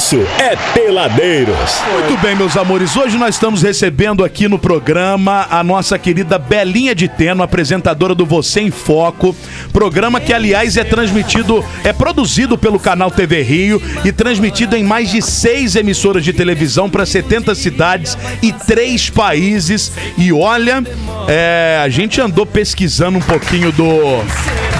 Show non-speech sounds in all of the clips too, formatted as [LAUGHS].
isso é Peladeiros. Muito bem, meus amores. Hoje nós estamos recebendo aqui no programa a nossa querida Belinha de Teno, apresentadora do Você em Foco. Programa que, aliás, é transmitido, é produzido pelo canal TV Rio e transmitido em mais de seis emissoras de televisão para 70 cidades e três países. E olha, é, a gente andou pesquisando um pouquinho do,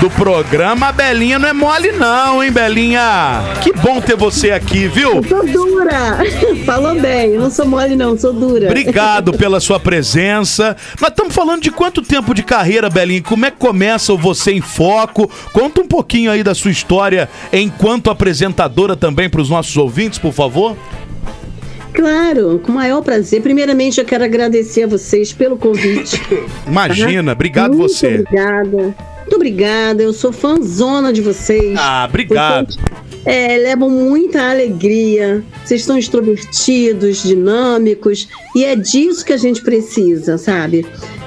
do programa. Belinha não é mole, não, hein, Belinha? Que bom ter você aqui, viu? Sou dura. [LAUGHS] Falou bem, eu não sou mole não, sou dura. Obrigado pela sua presença. Nós estamos falando de quanto tempo de carreira, Belinha? Como é que começa o Você em Foco? Conta um pouquinho aí da sua história enquanto apresentadora também para os nossos ouvintes, por favor. Claro, com o maior prazer. Primeiramente, eu quero agradecer a vocês pelo convite. Imagina, obrigado Muito você. Obrigada. Obrigada. Eu sou fãzona de vocês. Ah, obrigado. Vocês, é, levam muita alegria. Vocês são extrovertidos, dinâmicos. E é disso que a gente precisa, sabe?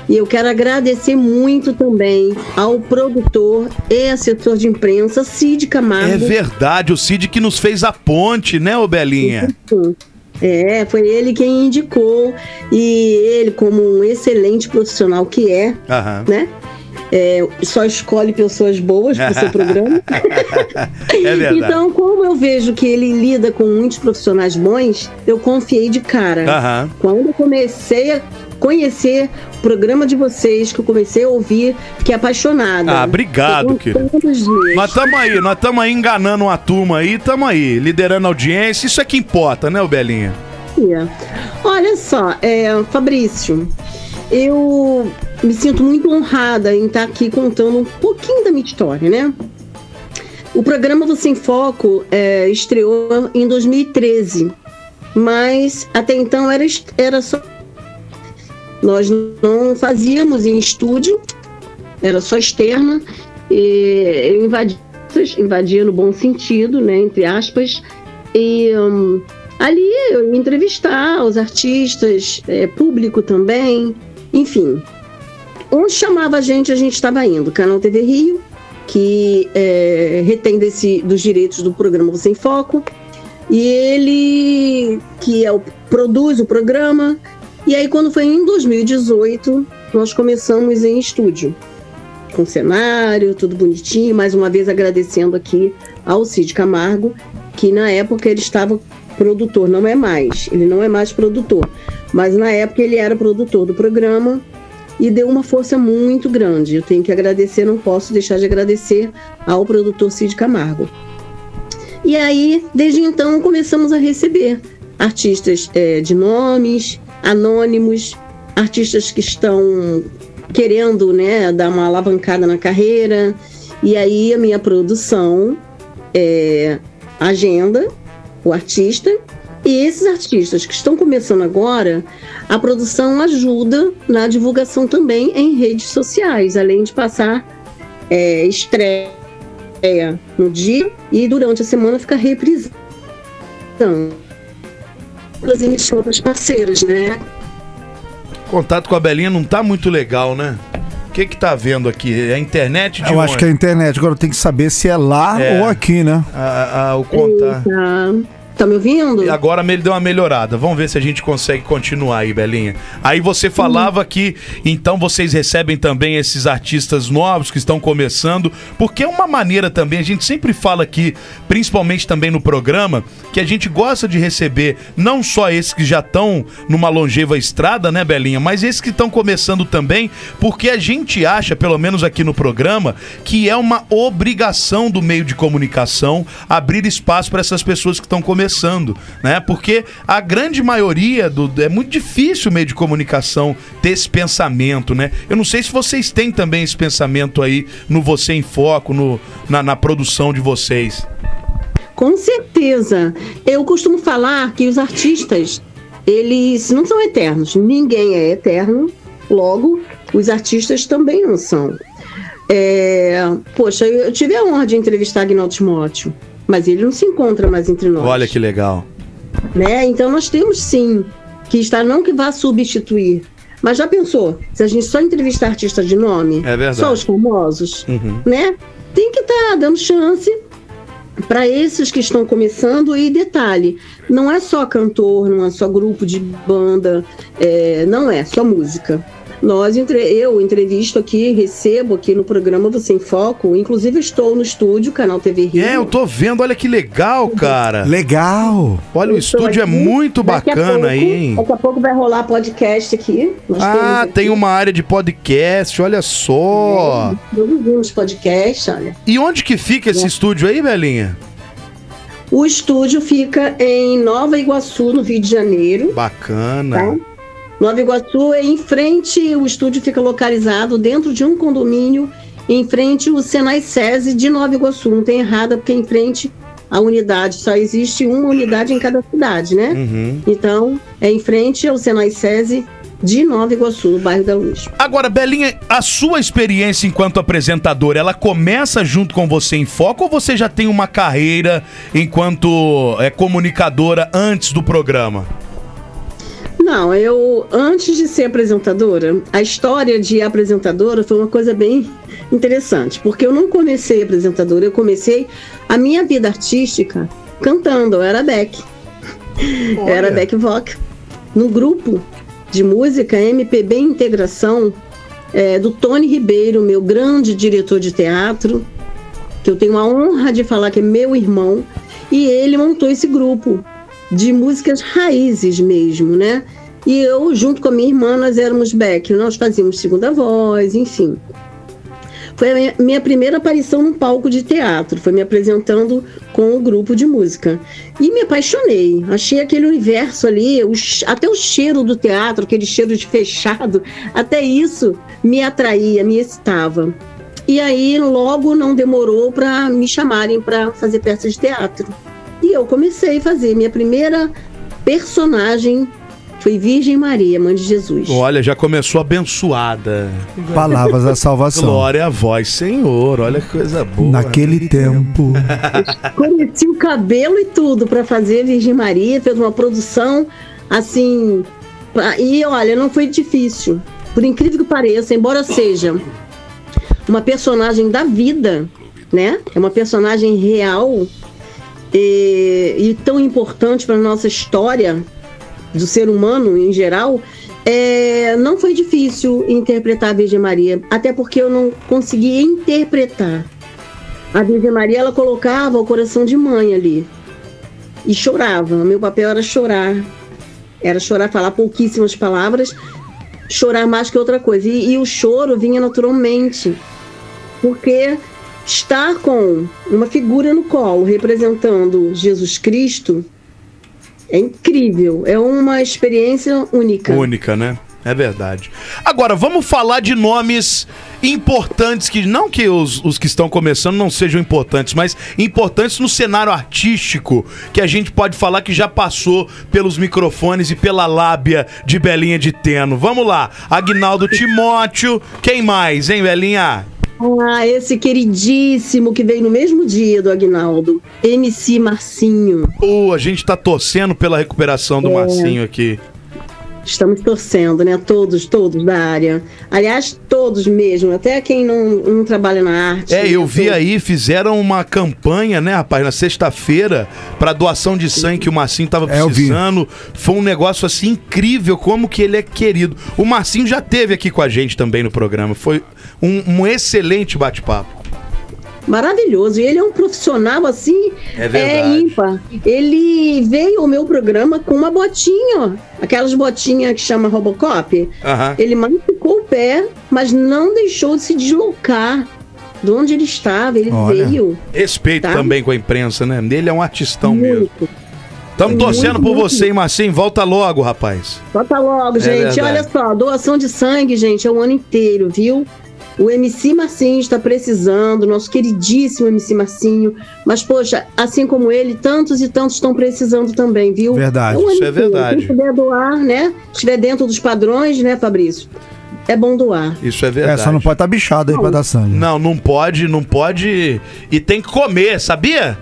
E eu quero agradecer muito também ao produtor e assessor de imprensa, Cid Camargo. É verdade, o Cid que nos fez a ponte, né, ô Belinha? É, foi ele quem indicou e ele, como um excelente profissional que é, Aham. né? É, só escolhe pessoas boas para o seu programa. [LAUGHS] É verdade. Então, como eu vejo que ele lida com muitos profissionais bons, eu confiei de cara. Aham. Quando eu comecei a conhecer o programa de vocês, que eu comecei a ouvir, fiquei apaixonada. Ah, obrigado, querido. Nós estamos aí, nós estamos aí enganando uma turma aí, estamos aí, liderando a audiência, isso é que importa, né, ô Belinha? Olha só, é, Fabrício, eu me sinto muito honrada em estar aqui contando um pouquinho da minha história, né? O programa Você em Foco é, estreou em 2013, mas até então era, era só. Nós não fazíamos em estúdio, era só externa. E eu invadia, invadia no bom sentido, né? Entre aspas. E hum, ali eu entrevistar os artistas, é, público também, enfim. Onde chamava a gente, a gente estava indo. Canal TV Rio, que é, retém desse, dos direitos do programa Você em Foco, e ele que é o, produz o programa. E aí, quando foi em 2018, nós começamos em estúdio, com cenário, tudo bonitinho. Mais uma vez agradecendo aqui ao Cid Camargo, que na época ele estava produtor, não é mais, ele não é mais produtor, mas na época ele era produtor do programa e deu uma força muito grande. Eu tenho que agradecer, não posso deixar de agradecer ao produtor Cid Camargo. E aí, desde então, começamos a receber artistas eh, de nomes, anônimos, artistas que estão querendo né, dar uma alavancada na carreira. E aí, a minha produção é, agenda o artista. E esses artistas que estão começando agora, a produção ajuda na divulgação também em redes sociais, além de passar é, estreia no dia e durante a semana ficar reprisando as emissoras parceiras, né? Contato com a Belinha não tá muito legal, né? O que que tá vendo aqui? É a internet de Eu acho onde? que é a internet. Agora tem que saber se é lá É. ou aqui, né? A- a- o contato. Eita. Tá me ouvindo? E agora ele deu uma melhorada. Vamos ver se a gente consegue continuar aí, Belinha. Aí você falava que então vocês recebem também esses artistas novos que estão começando, porque é uma maneira também, a gente sempre fala aqui, principalmente também no programa, que a gente gosta de receber não só esses que já estão numa longeva estrada, né, Belinha, mas esses que estão começando também, porque a gente acha, pelo menos aqui no programa, que é uma obrigação do meio de comunicação abrir espaço para essas pessoas que estão começando, né? Porque a grande maioria do é muito difícil o meio de comunicação ter esse pensamento, né? Eu não sei se vocês têm também esse pensamento aí no Você em Foco, no, na, na produção de vocês. Com certeza. Eu costumo falar que os artistas, eles não são eternos. Ninguém é eterno. Logo, os artistas também não são. É, Poxa, eu tive a honra de entrevistar Agnaldo Timóteo, mas ele não se encontra mais entre nós. Olha que legal. né? Então nós temos sim que estar não que vá substituir, mas já pensou? Se a gente só entrevistar artista de nome, É verdade. só os famosos, Uhum. né? Tem que estar dando chance para esses que estão começando e detalhe, não é só cantor, não é só grupo de banda, é, não é só música. Nós, entre, eu entrevisto aqui, recebo aqui no programa Você em Foco, inclusive estou no estúdio, canal TV Rio. É, eu tô vendo, olha que legal, cara. Legal. Olha, o Estou estúdio é aqui. muito Daqui a bacana pouco- aí, hein? Daqui a pouco vai rolar podcast aqui. Nós Ah, aqui. tem uma área de podcast, olha só. Produzimos podcast, olha. E onde que fica esse estúdio aí, Belinha? O estúdio fica em Nova Iguaçu, no Rio de Janeiro. Bacana. Tá? Nova Iguaçu é em frente, o estúdio fica localizado dentro de um condomínio, em frente o Senai SESI de Nova Iguaçu. Não tem errado, porque em frente à unidade. Só existe uma unidade em cada cidade, né? Uhum. Então, é em frente ao Senai SESI de Nova Iguaçu, no bairro da Luz. Agora, Belinha, a sua experiência enquanto apresentadora, ela começa junto com você em foco ou você já tem uma carreira enquanto é, comunicadora antes do programa? Não, eu, antes de ser apresentadora, a história de apresentadora foi uma coisa bem interessante, porque eu não comecei apresentadora, eu comecei a minha vida artística cantando, eu era back. Eu era back vocal. No grupo de música MPB Integração, é, do Tony Ribeiro, meu grande diretor de teatro, que eu tenho a honra de falar que é meu irmão, e ele montou esse grupo de músicas raízes mesmo, né? E eu, junto com a minha irmã, nós éramos back, nós fazíamos segunda voz, enfim. Foi a minha, primeira aparição num palco de teatro, foi me apresentando com o grupo de música. E me apaixonei, achei aquele universo ali, até o cheiro do teatro, aquele cheiro de fechado, até isso me atraía, me excitava. E aí, logo não demorou para me chamarem para fazer peças de teatro. Eu comecei a fazer. Minha primeira personagem foi Virgem Maria, mãe de Jesus. Olha, já começou abençoada. Palavras da salvação. Glória a vós, Senhor. Olha que coisa boa. Naquele tempo. Conheci o cabelo e tudo para fazer Virgem Maria, fez uma produção assim. pra- E olha, não foi difícil. Por incrível que pareça, embora seja uma personagem da vida, né? É uma personagem real e, e tão importante para nossa história do ser humano em geral. é, não foi difícil interpretar a Virgem Maria, até porque eu não conseguia interpretar. A Virgem Maria, ela colocava o coração de mãe ali. E chorava. Meu papel era chorar. Era chorar, falar pouquíssimas palavras, chorar mais que outra coisa. E, e o choro vinha naturalmente. Porque estar com uma figura no colo representando Jesus Cristo é incrível. É uma experiência única. Única, né? É verdade. Agora, vamos falar de nomes importantes que não que os, os que estão começando não sejam importantes, mas importantes no cenário artístico, que a gente pode falar que já passou pelos microfones e pela lábia de Belinha de Teno. Vamos lá. Agnaldo Timóteo, quem mais, hein, Belinha? Ah, esse queridíssimo que veio no mesmo dia do Agnaldo, MC Marcinho. Pô, a gente tá torcendo pela recuperação do Marcinho aqui. Estamos torcendo, né? Todos, todos da área. Aliás, todos mesmo, até quem não, não trabalha na arte. É, né? eu vi Todos. aí, fizeram uma campanha, né, rapaz, na sexta-feira, pra doação de sangue que o Marcinho tava É, vi. precisando. Foi um negócio assim incrível, como que ele é querido. O Marcinho já teve aqui com a gente também no programa. Foi um, um excelente bate-papo. Maravilhoso. E ele é um profissional assim. É verdade. ímpar. Ele veio ao meu programa com uma botinha, ó. Aquelas botinhas que chama Robocop. Aham. Ele machucou o pé, mas não deixou de se deslocar de onde ele estava. Ele Olha. veio. Respeito Tá. também com a imprensa, né? Ele é um artistão mesmo. Muito. Estamos Muito, torcendo por muito. você, hein, Marcinho? Volta logo, rapaz. Bota logo, gente. É. Olha só, doação de sangue, gente, é o ano inteiro, viu? O MC Marcinho está precisando, nosso queridíssimo MC Marcinho. Mas, poxa, assim como ele, tantos e tantos estão precisando também, viu? Verdade, o ano isso é verdade. Quem puder doar, né? Estiver dentro dos padrões, né, Fabrício? É bom doar. Isso é É, verdade. só não pode estar bichado aí pra dar sangue. Não, não pode, não pode. E tem que comer, sabia?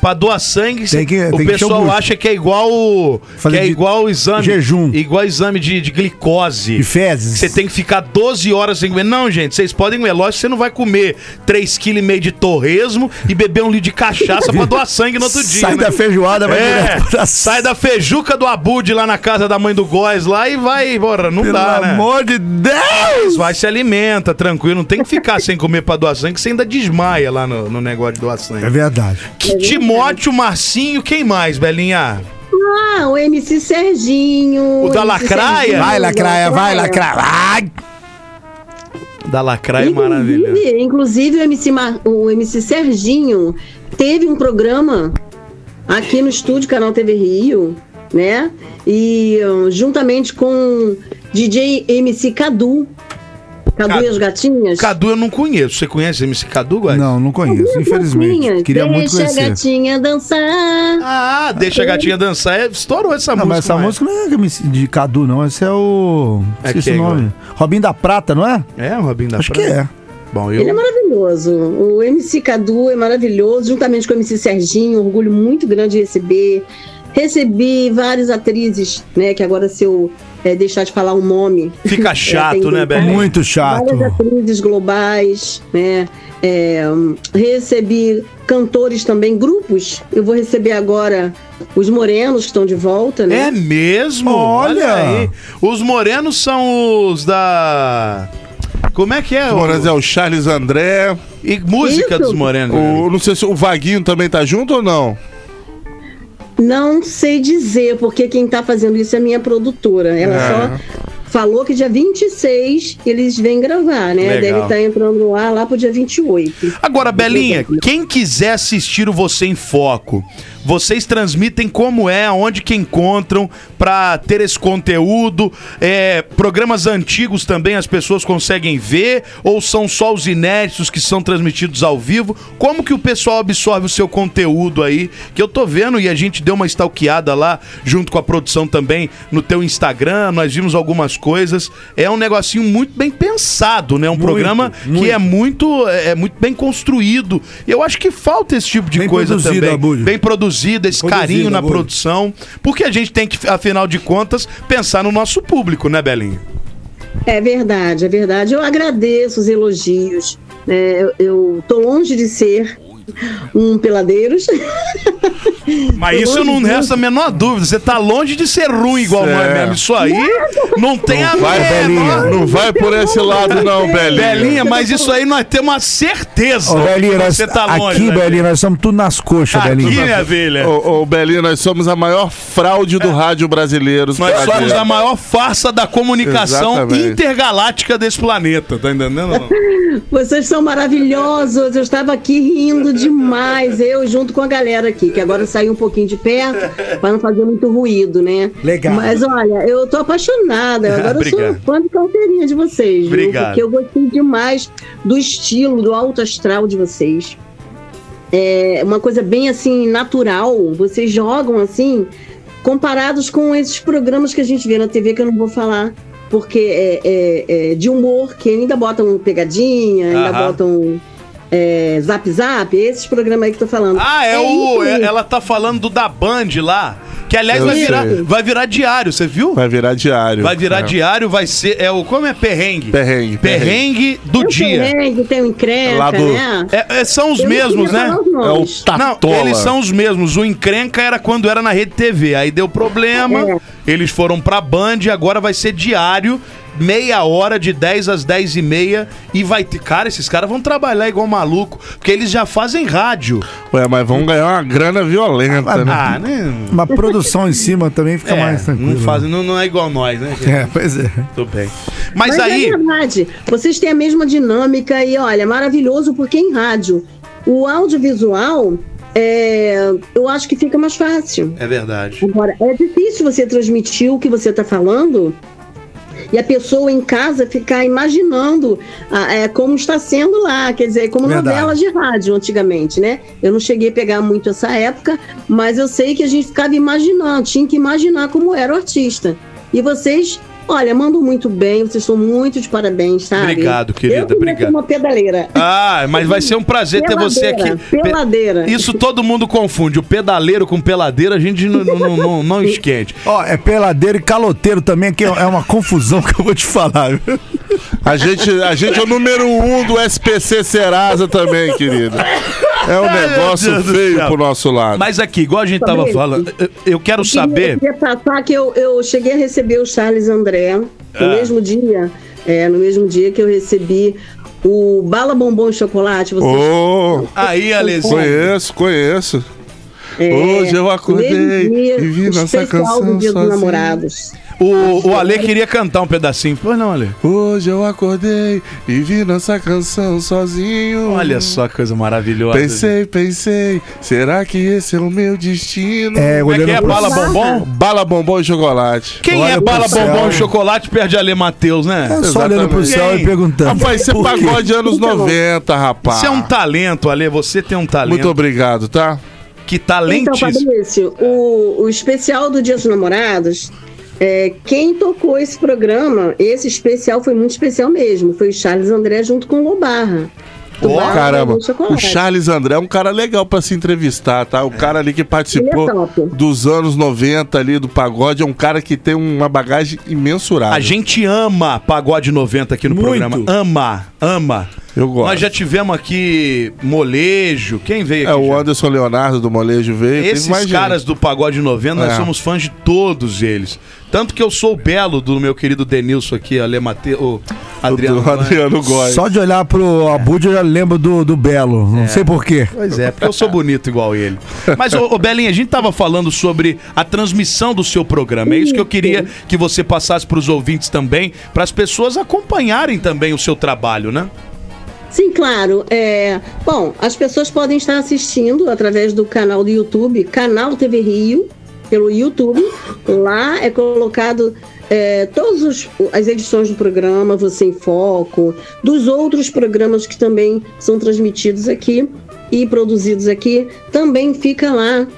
Pra doar sangue, Tem que- o tem que pessoal um- acha que é igual o- que é igual exame jejum. igual exame de, de glicose. De fezes. Você tem que ficar 12 horas sem comer. Não, gente, vocês podem comer. Lógico que você não vai comer 3,5 kg de torresmo e beber um litro de cachaça pra doar sangue no outro dia. Sai né? da feijoada, vai É, pra sai da feijuca do Abude lá na casa da mãe do Góis lá e vai, bora, não Pelo dá, né? amor de Deus! Vai, se alimenta, tranquilo. Não tem que ficar sem comer pra doar sangue, que você ainda desmaia lá no, no negócio de doar É sangue. verdade. Que Timóteo, Marcinho, quem mais, Belinha? Ah, o MC Serginho. O da Lacraia? Serginho, Vai, lacraia, vai, Lacraia. Vai! Da Lacraia é maravilha. Inclusive, o, MC Mar- o MC Serginho teve um programa aqui no estúdio Canal TV Rio, né? E uh, juntamente com DJ MC Cadu. Cadu Cadu. e as gatinhas. Cadu eu não conheço. Você conhece MC Cadu, Góis? Não, não conheço, Gatinhas, infelizmente. Queria muito Deixa a conhecer. gatinha dançar. Ah, deixa a gatinha dançar. É, Estourou essa Não, música. mas essa música não é de Cadu, não. Esse é o. É Esqueci o nome. Robinho da Prata, não é? É, o Robinho da Acho que Praia? é. Bom, Ele é eu. maravilhoso. O MC Cadu é maravilhoso, juntamente com o MC Serginho, um orgulho muito grande de receber. Recebi várias atrizes, né? Que agora, se eh, deixar de falar o nome. Fica [LAUGHS] chato, tem né, Belinha? Muito chato. Várias atrizes globais, né? É, recebi cantores também, grupos. Eu vou receber agora os morenos que estão de volta, né? É mesmo? Olha! aí. Os morenos são os da. Como é que é? Os Morenos é o Charles André. E música Isso. dos morenos. O, não sei se o Vaguinho também tá junto ou não. Não sei dizer, porque quem tá fazendo isso é a minha produtora. Ela É. só falou que dia 26 eles vêm gravar, né? Legal. Deve estar entrando no ar lá pro dia 28. Agora, Belinha, quem quiser assistir o Você em Foco, vocês transmitem como é, aonde que encontram pra ter esse conteúdo? É, programas antigos também as pessoas conseguem ver? Ou são só os inéditos que são transmitidos ao vivo? Como que o pessoal absorve o seu conteúdo aí? Que eu tô vendo e a gente deu uma stalkeada lá, junto com a produção também, no teu Instagram, nós vimos algumas coisas. É um negocinho muito bem pensado, né? Um programa que é muito, é muito bem construído. E eu acho que falta esse tipo de Bem coisa também. Abud. Bem produzido, esse Produzido, carinho na produção. Porque a gente tem que, afinal de contas, pensar no nosso público, né, Belinha? É verdade, é verdade. Eu agradeço os elogios. né? eu, eu tô longe de ser um peladeiros. Mas isso não resta a menor dúvida. Você tá longe de ser ruim igual nós É. mesmo. Isso aí não tem a Vai, menor- Belinha. Não vai por esse lado, não, Belinha. Belinha, mas isso aí nós temos uma certeza. Ô, Belinha, nós, você tá longe. aqui, né? Belinha, nós somos tudo nas coxas, Aqui, Belinha. minha filha. Ô, ô, Belinha, nós somos a maior fraude do rádio brasileiro. Nós somos Brincadeira. a maior farsa da comunicação Exatamente. intergaláctica desse planeta, tá entendendo? não? [LAUGHS] Vocês são maravilhosos. Eu estava aqui rindo demais. Eu junto com a galera aqui, que agora saiu um pouquinho de perto para não fazer muito ruído, né? Legal. Mas olha, eu tô apaixonada. [LAUGHS] Agora eu sou fã de carteirinha de vocês, viu? Obrigado. Porque eu gostei demais do estilo, do alto astral de vocês. É uma coisa bem assim natural. Vocês jogam assim, comparados com esses programas que a gente vê na TV que eu não vou falar. Porque é, é- é de humor, que ainda botam pegadinha, ainda Aham. botam é, zap zap, esses programas aí que eu tô falando. Ah, é, o. isso é- ela tá falando do da Band lá. Que aliás Eu vai virar, vai virar diário, você viu? Vai virar diário. Vai virar É. diário, vai ser. É o. Como é perrengue? Perrengue. Perrengue do Tem o dia. perrengue, tem o encrenca, Lá do- né? É- é, são os Eu mesmos, né? os É o nomes. Não, Tatola. eles são os mesmos. O encrenca era quando era na Rede TV. Aí deu problema, É. eles foram pra Band e agora vai ser diário, meia hora, de 10 às 10 e meia. E vai ter. Cara, esses caras vão trabalhar igual maluco, porque eles já fazem rádio. Ué, mas vamos ganhar uma grana violenta, né? Ah, né? Uma produção em cima também fica É, mais tranquilo. não, fazem, não, não é igual nós, né? É, pois é. Tudo bem. Mas, Mas aí. é verdade. Vocês têm a mesma dinâmica e, olha, maravilhoso porque em rádio, o audiovisual, é, eu acho que fica mais fácil. É verdade. Agora, é difícil você transmitir o que você está falando e a pessoa em casa ficar imaginando ah, é, como está sendo lá, quer dizer, como Verdade. novela de rádio antigamente, né? Eu não cheguei a pegar muito essa época, mas eu sei que a gente ficava imaginando, tinha que imaginar como era o artista. E vocês Olha, mandam muito bem, vocês estão muito de parabéns, sabe? Obrigado, querida, Eu obrigado. uma pedaleira. Ah, mas vai ser um prazer ter você aqui. Peladeira, peladeira. Isso todo mundo confunde. O pedaleiro com peladeira, a gente não, não, não, não [LAUGHS] esquente. Ó, é peladeiro e caloteiro também, que é uma confusão que eu vou te falar. viu? A gente, a gente é o número um do SPC Serasa também, querido. É um negócio feio pro nosso lado. Mas aqui, igual a gente tava falando, eu- eu quero Eu saber. queria passar que eu, eu cheguei a receber o Charles André no Ah. mesmo dia, é, no mesmo dia que eu recebi o Bala Bombom Chocolate. Você Ô, Aí, Alezinho. conheço, conheço. É, Hoje eu acordei dia, e vi nossa canção do Dia sozinho. dos Namorados. O, o Ale queria cantar um pedacinho. Pois não, Ale? Hoje eu acordei e vi nossa canção sozinho. Olha só que coisa maravilhosa. Pensei, pensei, será que esse é o meu destino? É, Como é que é? pro Bala céu. bombom? Bala, bombom e chocolate. Quem Olha é bala céu. bombom e chocolate perde Ale Matheus, né? É só olhando pro céu Quem? e perguntando. Rapaz, você quê? pagode anos Então, 90, rapaz. Você é um talento, Ale. Você tem um talento. Muito obrigado, tá? Que Então, talentíssimo. Fabrício, o, o especial do Dia dos Namorados, é, quem tocou esse programa, esse especial foi muito especial mesmo. Foi o Charles André junto com o Lobarra. Ó, Bala Caramba, o. Charles André é um cara legal pra se entrevistar, tá? O cara ali que participou é dos anos 90 ali do pagode é um cara que tem uma bagagem imensurável. A gente ama Pagode 90 aqui no Muito. programa. Ama, ama. Eu gosto. Nós já tivemos aqui Molejo. Quem veio É, aqui? o já? Anderson Leonardo do Molejo veio. Esses mais gente. caras do Pagode 90, nós É. somos fãs de todos eles. Tanto que eu sou o belo do meu querido Denilson aqui, Ale Mateu, o Adriano. do Adriano Góes. Só de olhar pro Abud eu já lembro do, do Belo. Não sei porquê. Pois é, porque eu sou bonito igual ele. Mas, ô, ô Belinha, a gente tava falando sobre a transmissão do seu programa. É isso que eu queria que você passasse pros ouvintes também, para as pessoas acompanharem também o seu trabalho, né? Sim, claro. É, bom, as pessoas podem estar assistindo através do canal do YouTube, Canal TV Rio, pelo YouTube. Lá é colocado é, todas as edições do programa, Você em Foco, dos outros programas que também são transmitidos aqui e produzidos aqui. Também fica lá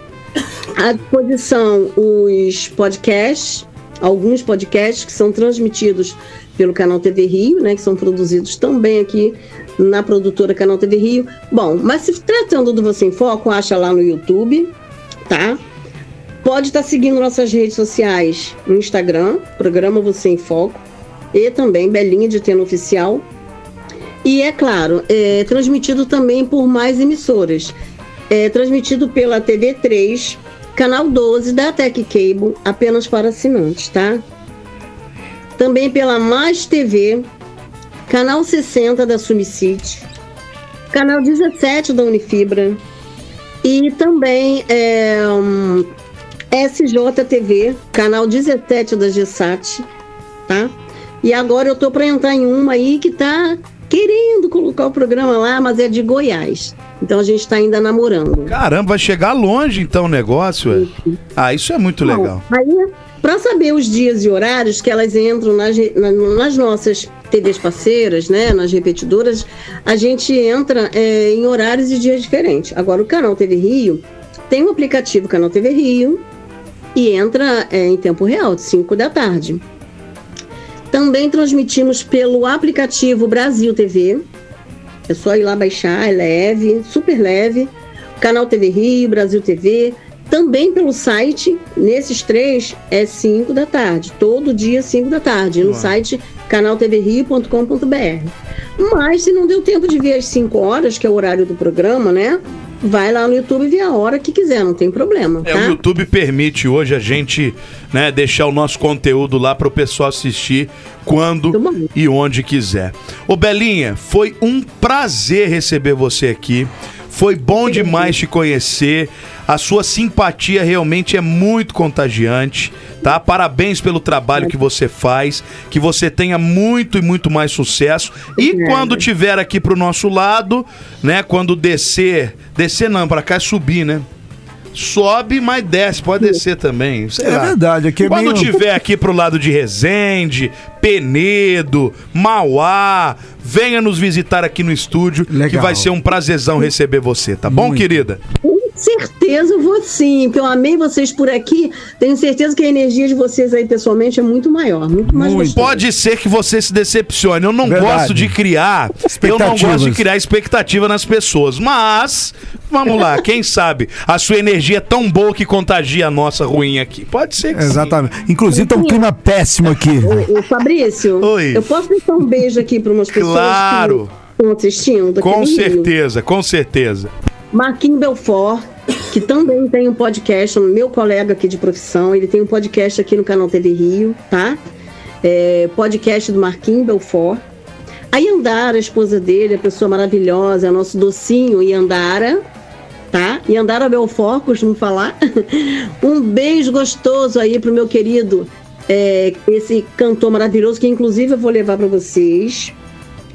à disposição os podcasts, alguns podcasts que são transmitidos pelo Canal TV Rio, né, que são produzidos também aqui na produtora Canal TV Rio. Bom, mas se tratando do Você em Foco, acha lá no YouTube, tá? Pode estar seguindo nossas redes sociais no Instagram, programa Você em Foco, e também Belinha de Teno Oficial. E é claro, é transmitido também por mais emissoras. É transmitido pela TV3, canal 12 da Tech Cable, apenas para assinantes, tá? Também pela Mais TV, canal 60 da Sumicity, canal 17 da Unifibra e também é, SJTV, canal 17 da GSAT, tá? E agora eu tô para entrar em uma aí que tá querendo colocar o programa lá, mas é de Goiás. Então a gente tá ainda namorando. Caramba, vai chegar longe então o negócio, é? Ah, isso é muito Bom, legal. Aí, para saber os dias e horários que elas entram nas, nas nossas TVs parceiras, né, nas repetidoras, a gente entra é, em horários e dias diferentes. Agora, o Canal TV Rio tem um aplicativo Canal TV Rio e entra é, em tempo real, de 5 da tarde. Também transmitimos pelo aplicativo Brasil TV. É só ir lá baixar, é leve, super leve. Canal TV Rio, Brasil TV. Também pelo site, nesses três, é 5 da tarde. Todo dia, 5 da tarde. No site canaltvrio.com.br. Mas se não deu tempo de ver às 5 horas, que é o horário do programa, né? Vai lá no YouTube e vê a hora que quiser, não tem problema. É, tá? o YouTube permite hoje a gente né, deixar o nosso conteúdo lá para o pessoal assistir quando e onde quiser. Ô Belinha, foi um prazer receber você aqui. Foi bom demais te conhecer. A sua simpatia realmente é muito contagiante, tá? Parabéns pelo trabalho que você faz, que você tenha muito e muito mais sucesso. E quando tiver aqui pro nosso lado, né, quando descer, descer não, para cá é subir, né? Sobe, mas desce, pode descer também. sei É lá. verdade, aqui é Quando meio- tiver aqui pro lado de Resende, Penedo, Mauá, venha nos visitar aqui no estúdio, que Legal. vai ser um prazerzão receber você, tá bom, Muito. querida? Certeza eu vou sim, porque eu amei vocês por aqui. Tenho certeza que a energia de vocês aí pessoalmente é muito maior, muito mais Muito. Pode ser que você se decepcione. Eu não Verdade. gosto de criar. Eu não gosto de criar expectativa nas pessoas. Mas, vamos lá, [LAUGHS] quem sabe? A sua energia é tão boa que contagia a nossa ruim aqui. Pode ser que sim. Exatamente. Inclusive, tá um clima péssimo aqui. Ô, ô, Fabrício, Oi. eu posso deixar um beijo aqui para umas pessoas Claro. que estão assistindo? Com Rio? certeza, com certeza. Marquinhos Belfort, que também tem um podcast, meu colega aqui de profissão, ele tem um podcast aqui no canal TV Rio, tá? É, podcast do Marquinhos Belfort. A Yandara, a esposa dele, a pessoa maravilhosa, é nosso docinho Yandara, tá? Yandara Belfort, costumo falar. [LAUGHS] um beijo gostoso aí pro meu querido, é, esse cantor maravilhoso, que inclusive eu vou levar para vocês.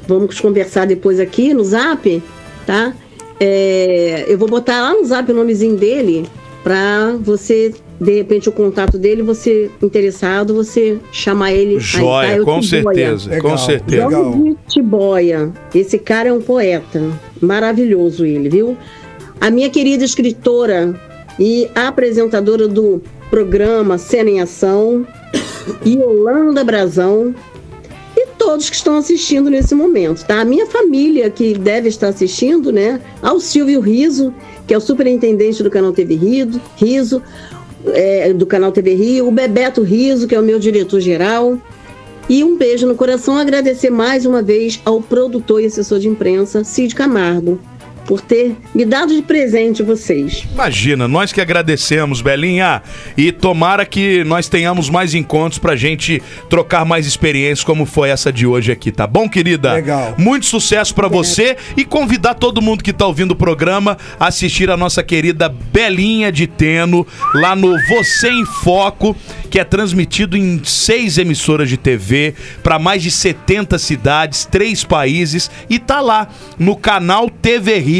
Vamos conversar depois aqui no zap, tá? É, eu vou botar lá no zap o nomezinho dele pra você, de repente, o contato dele, você interessado, você chamar ele. aí, Joia, tá? Eu com Tiboia. certeza, com Legal. certeza. Legal. Jorge Tiboia. Esse cara é um poeta. Maravilhoso ele, viu? A minha querida escritora e apresentadora do programa Cena em Ação, Yolanda Brazão, todos que estão assistindo nesse momento, tá? A minha família que deve estar assistindo, né? Ao Silvio Riso, que é o superintendente do canal TV Rio, Riso, é, do canal TV Rio, o Bebeto Riso, que é o meu diretor-geral. E um beijo no coração, agradecer mais uma vez ao produtor e assessor de imprensa, Cid Camargo, por ter me dado de presente vocês. Imagina, nós que agradecemos, Belinha. E tomara que nós tenhamos mais encontros pra gente trocar mais experiências, como foi essa de hoje aqui, tá bom, querida? Legal. Muito sucesso pra você e convidar todo mundo que tá ouvindo o programa a assistir a nossa querida Belinha de Teno lá no Você em Foco, que é transmitido em seis emissoras de TV para mais de 70 cidades, três países e tá lá no canal TV Rio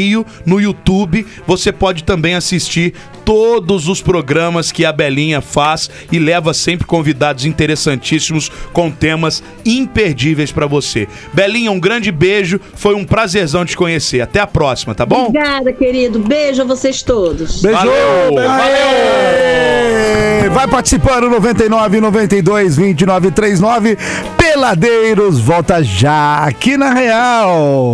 no YouTube. Você pode também assistir todos os programas que a Belinha faz e leva sempre convidados interessantíssimos com temas imperdíveis para você. Belinha, um grande beijo, foi um prazerzão te conhecer. Até a próxima, tá bom? Obrigada, querido. Beijo a vocês todos. Beijo! Valeu, Aê! Vai participando 99 92 29 39 Peladeiros volta já aqui na Real.